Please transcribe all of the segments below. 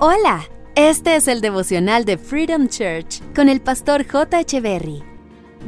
Hola, este es el devocional de Freedom Church con el pastor J. Echeverry.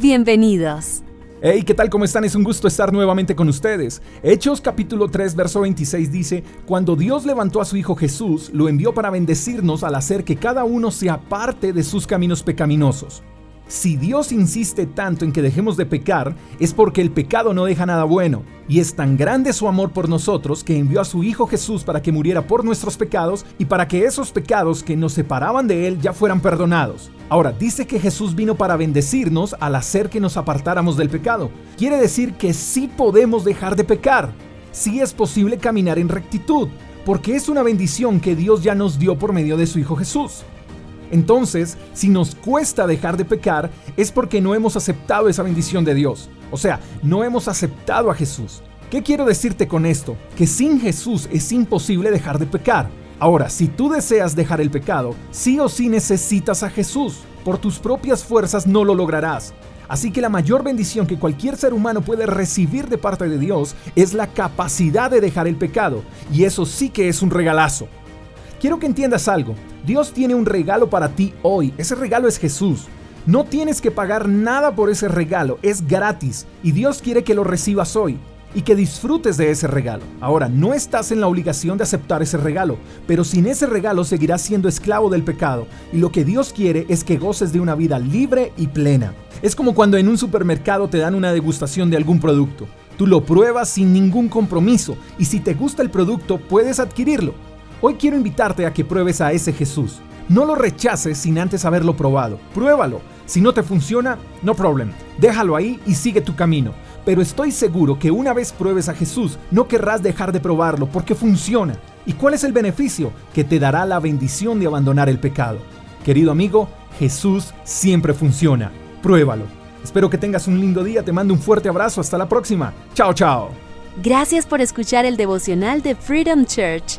Bienvenidos. Hey, ¿qué tal? ¿Cómo están? Es un gusto estar nuevamente con ustedes. Hechos capítulo 3, verso 26 dice, Cuando Dios levantó a su Hijo Jesús, lo envió para bendecirnos al hacer que cada uno se aparte de sus caminos pecaminosos. Si Dios insiste tanto en que dejemos de pecar, es porque el pecado no deja nada bueno, y es tan grande su amor por nosotros que envió a su Hijo Jesús para que muriera por nuestros pecados y para que esos pecados que nos separaban de Él ya fueran perdonados. Ahora, dice que Jesús vino para bendecirnos al hacer que nos apartáramos del pecado. Quiere decir que sí podemos dejar de pecar, sí es posible caminar en rectitud, porque es una bendición que Dios ya nos dio por medio de su Hijo Jesús. Entonces, si nos cuesta dejar de pecar, es porque no hemos aceptado esa bendición de Dios. O sea, no hemos aceptado a Jesús. ¿Qué quiero decirte con esto? Que sin Jesús es imposible dejar de pecar. Ahora, si tú deseas dejar el pecado, sí o sí necesitas a Jesús. Por tus propias fuerzas no lo lograrás. Así que la mayor bendición que cualquier ser humano puede recibir de parte de Dios es la capacidad de dejar el pecado. Y eso sí que es un regalazo. Quiero que entiendas algo. Dios tiene un regalo para ti hoy. Ese regalo es Jesús. No tienes que pagar nada por ese regalo. Es gratis. Y Dios quiere que lo recibas hoy y que disfrutes de ese regalo. Ahora, no estás en la obligación de aceptar ese regalo, pero sin ese regalo seguirás siendo esclavo del pecado, y lo que Dios quiere es que goces de una vida libre y plena. Es como cuando en un supermercado te dan una degustación de algún producto. Tú lo pruebas sin ningún compromiso, y si te gusta el producto puedes adquirirlo. Hoy quiero invitarte a que pruebes a ese Jesús. No lo rechaces sin antes haberlo probado. Pruébalo. Si no te funciona, no problem. Déjalo ahí y sigue tu camino. Pero estoy seguro que una vez pruebes a Jesús, no querrás dejar de probarlo porque funciona. ¿Y cuál es el beneficio? Que te dará la bendición de abandonar el pecado. Querido amigo, Jesús siempre funciona. Pruébalo. Espero que tengas un lindo día. Te mando un fuerte abrazo. Hasta la próxima. Chao, chao. Gracias por escuchar el devocional de Freedom Church